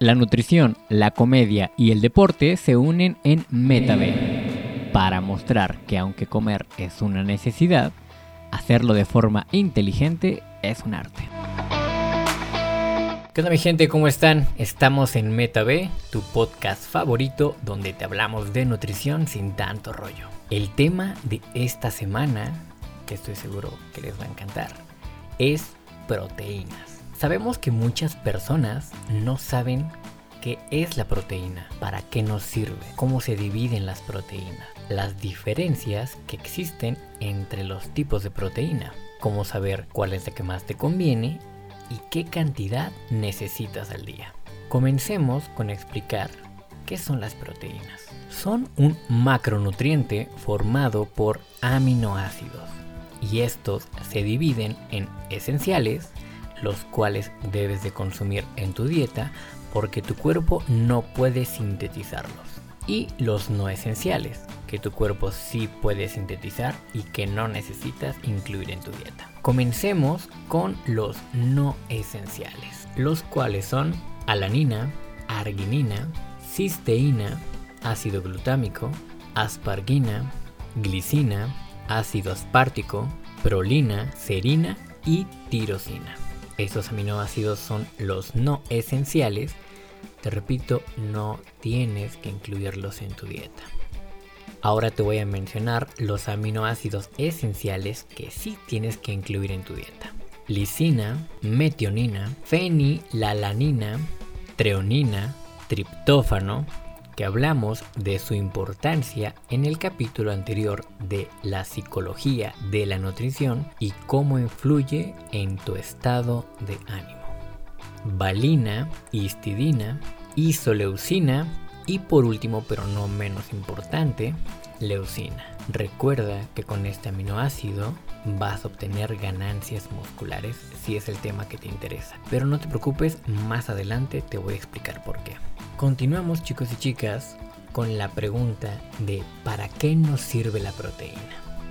La nutrición, la comedia y el deporte se unen en MetaB para mostrar que aunque comer es una necesidad, hacerlo de forma inteligente es un arte. ¿Qué onda mi gente? ¿Cómo están? Estamos en MetaB, tu podcast favorito donde te hablamos de nutrición sin tanto rollo. El tema de esta semana, que estoy seguro que les va a encantar, es proteínas. Sabemos que muchas personas no saben qué es la proteína, para qué nos sirve, cómo se dividen las proteínas, las diferencias que existen entre los tipos de proteína, cómo saber cuál es la que más te conviene y qué cantidad necesitas al día. Comencemos con explicar qué son las proteínas. Son un macronutriente formado por aminoácidos y estos se dividen en esenciales, los cuales debes de consumir en tu dieta porque tu cuerpo no puede sintetizarlos. Y los no esenciales, que tu cuerpo sí puede sintetizar y que no necesitas incluir en tu dieta. Comencemos con los no esenciales, los cuales son alanina, arginina, cisteína, ácido glutámico, aspargina, glicina, ácido aspartico, prolina, serina y tirosina. Estos aminoácidos son los no esenciales. Te repito, no tienes que incluirlos en tu dieta. Ahora te voy a mencionar los aminoácidos esenciales que sí tienes que incluir en tu dieta. Lisina, metionina, fenilalanina, treonina, triptófano, que hablamos de su importancia en el capítulo anterior de la psicología de la nutrición y cómo influye en tu estado de ánimo. Valina, histidina, isoleucina y por último, pero no menos importante, leucina. Recuerda que con este aminoácido vas a obtener ganancias musculares si es el tema que te interesa. Pero no te preocupes, más adelante te voy a explicar por qué. Continuamos chicos y chicas con la pregunta de ¿para qué nos sirve la proteína?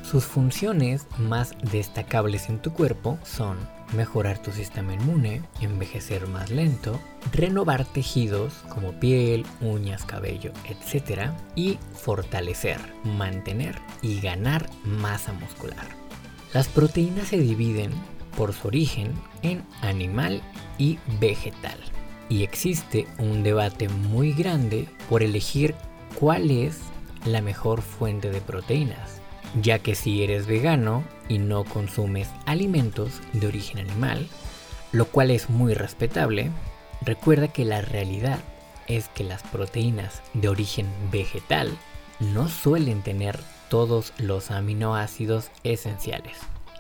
Sus funciones más destacables en tu cuerpo son mejorar tu sistema inmune, envejecer más lento, renovar tejidos como piel, uñas, cabello, etc. y fortalecer, mantener y ganar masa muscular. Las proteínas se dividen por su origen en animal y vegetal y existe un debate muy grande por elegir cuál es la mejor fuente de proteínas, ya que si eres vegano y no consumes alimentos de origen animal, lo cual es muy respetable, recuerda que la realidad es que las proteínas de origen vegetal no suelen tener todos los aminoácidos esenciales,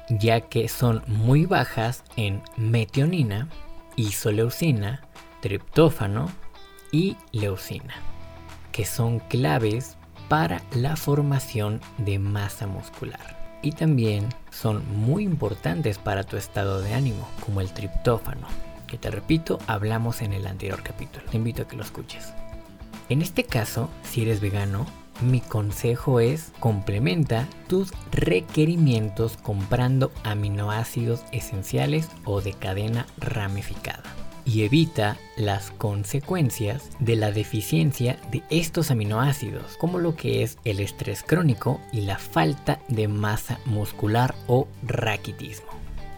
ya que son muy bajas en metionina, isoleucina, triptófano y leucina, que son claves para la formación de masa muscular. Y también son muy importantes para tu estado de ánimo, como el triptófano, que te repito, hablamos en el anterior capítulo. Te invito a que lo escuches. En este caso, si eres vegano, mi consejo es complementa tus requerimientos comprando aminoácidos esenciales o de cadena ramificada y evita las consecuencias de la deficiencia de estos aminoácidos, como lo que es el estrés crónico y la falta de masa muscular o raquitismo.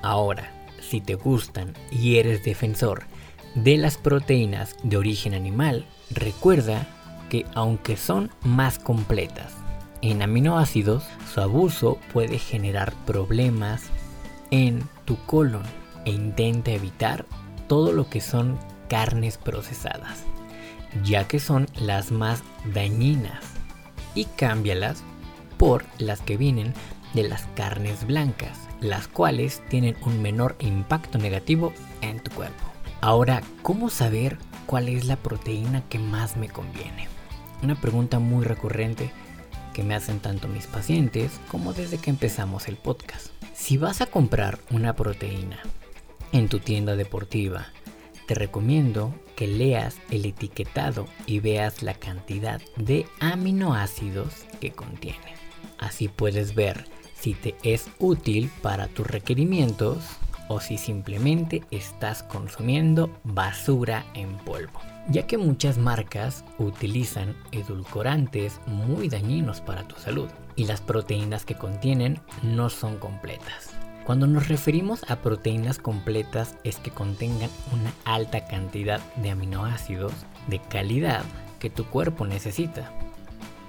Ahora, si te gustan y eres defensor de las proteínas de origen animal, recuerda que aunque son más completas en aminoácidos, su abuso puede generar problemas en tu colon e intenta evitar todo lo que son carnes procesadas, ya que son las más dañinas, y cámbialas por las que vienen de las carnes blancas, las cuales tienen un menor impacto negativo en tu cuerpo. Ahora, ¿cómo saber cuál es la proteína que más me conviene? Una pregunta muy recurrente que me hacen tanto mis pacientes como desde que empezamos el podcast. Si vas a comprar una proteína en tu tienda deportiva, te recomiendo que leas el etiquetado y veas la cantidad de aminoácidos que contiene. Así puedes ver si te es útil para tus requerimientos o si simplemente estás consumiendo basura en polvo, ya que muchas marcas utilizan edulcorantes muy dañinos para tu salud y las proteínas que contienen no son completas. Cuando nos referimos a proteínas completas es que contengan una alta cantidad de aminoácidos de calidad que tu cuerpo necesita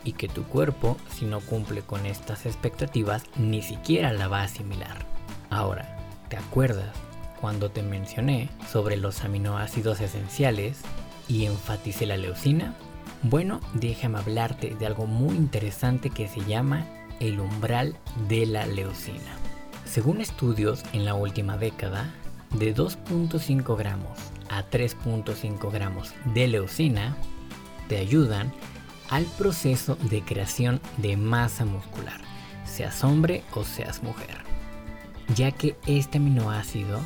y que tu cuerpo, si no cumple con estas expectativas, ni siquiera la va a asimilar. Ahora, ¿te acuerdas cuando te mencioné sobre los aminoácidos esenciales y enfaticé la leucina? Bueno, déjame hablarte de algo muy interesante que se llama el umbral de la leucina. Según estudios en la última década, de 2.5 gramos a 3.5 gramos de leucina te ayudan al proceso de creación de masa muscular, seas hombre o seas mujer, ya que este aminoácido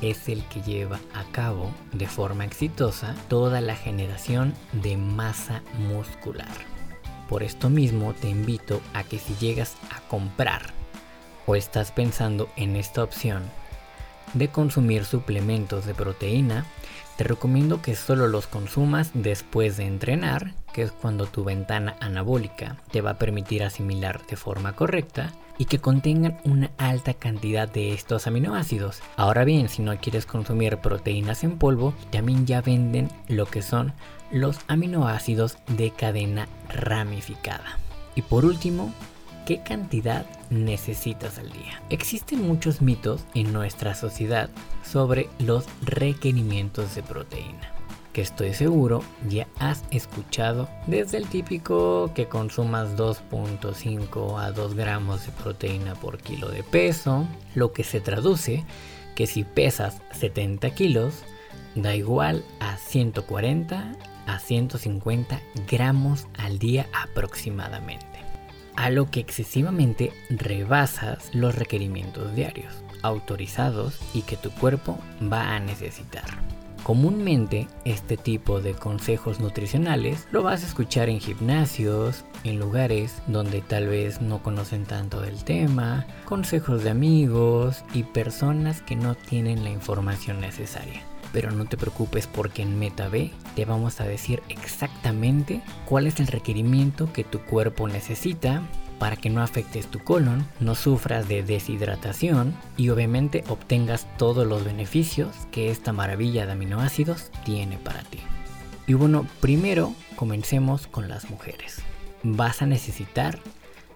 es el que lleva a cabo de forma exitosa toda la generación de masa muscular. Por esto mismo te invito a que si llegas a comprar o estás pensando en esta opción de consumir suplementos de proteína, te recomiendo que solo los consumas después de entrenar, que es cuando tu ventana anabólica te va a permitir asimilar de forma correcta y que contengan una alta cantidad de estos aminoácidos. Ahora bien, si no quieres consumir proteínas en polvo, también ya venden lo que son los aminoácidos de cadena ramificada. Y por último, ¿Qué cantidad necesitas al día? Existen muchos mitos en nuestra sociedad sobre los requerimientos de proteína, que estoy seguro ya has escuchado desde el típico que consumas 2.5 a 2 gramos de proteína por kilo de peso, lo que se traduce que si pesas 70 kilos, da igual a 140 a 150 gramos al día aproximadamente a lo que excesivamente rebasas los requerimientos diarios, autorizados y que tu cuerpo va a necesitar. Comúnmente este tipo de consejos nutricionales lo vas a escuchar en gimnasios, en lugares donde tal vez no conocen tanto del tema, consejos de amigos y personas que no tienen la información necesaria pero no te preocupes porque en MetaB te vamos a decir exactamente cuál es el requerimiento que tu cuerpo necesita para que no afectes tu colon, no sufras de deshidratación y obviamente obtengas todos los beneficios que esta maravilla de aminoácidos tiene para ti. Y bueno, primero comencemos con las mujeres. Vas a necesitar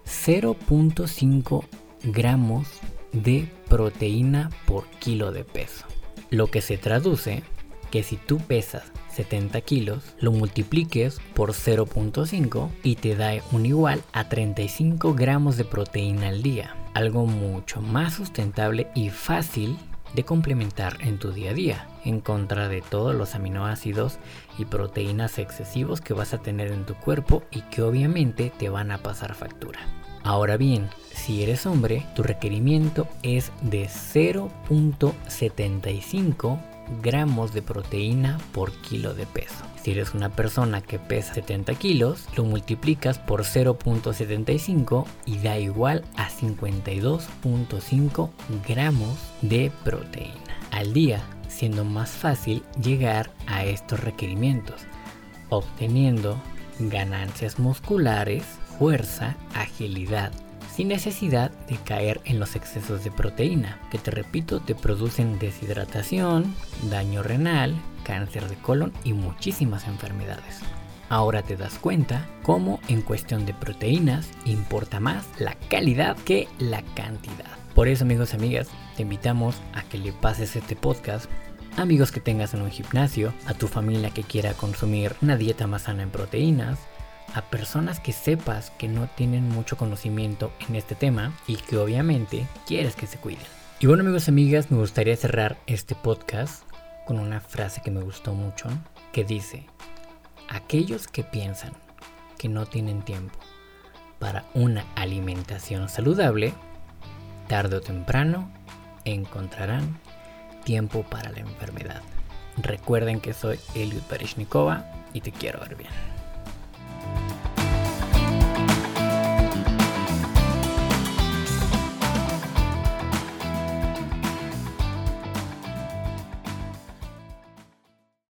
0.5 gramos de proteína por kilo de peso. Lo que se traduce que si tú pesas 70 kilos, lo multipliques por 0.5 y te da un igual a 35 gramos de proteína al día. Algo mucho más sustentable y fácil de complementar en tu día a día, en contra de todos los aminoácidos y proteínas excesivos que vas a tener en tu cuerpo y que obviamente te van a pasar factura. Ahora bien, si eres hombre, tu requerimiento es de 0.75 gramos de proteína por kilo de peso. Si eres una persona que pesa 70 kilos, lo multiplicas por 0.75 y da igual a 52.5 gramos de proteína al día, siendo más fácil llegar a estos requerimientos, obteniendo ganancias musculares fuerza, agilidad, sin necesidad de caer en los excesos de proteína, que te repito te producen deshidratación, daño renal, cáncer de colon y muchísimas enfermedades. Ahora te das cuenta cómo en cuestión de proteínas importa más la calidad que la cantidad. Por eso amigos y amigas, te invitamos a que le pases este podcast amigos que tengas en un gimnasio, a tu familia que quiera consumir una dieta más sana en proteínas, a personas que sepas que no tienen mucho conocimiento en este tema y que obviamente quieres que se cuiden. Y bueno amigos y amigas, me gustaría cerrar este podcast con una frase que me gustó mucho, que dice, aquellos que piensan que no tienen tiempo para una alimentación saludable, tarde o temprano encontrarán tiempo para la enfermedad. Recuerden que soy Eliud Barishnikova y te quiero ver bien.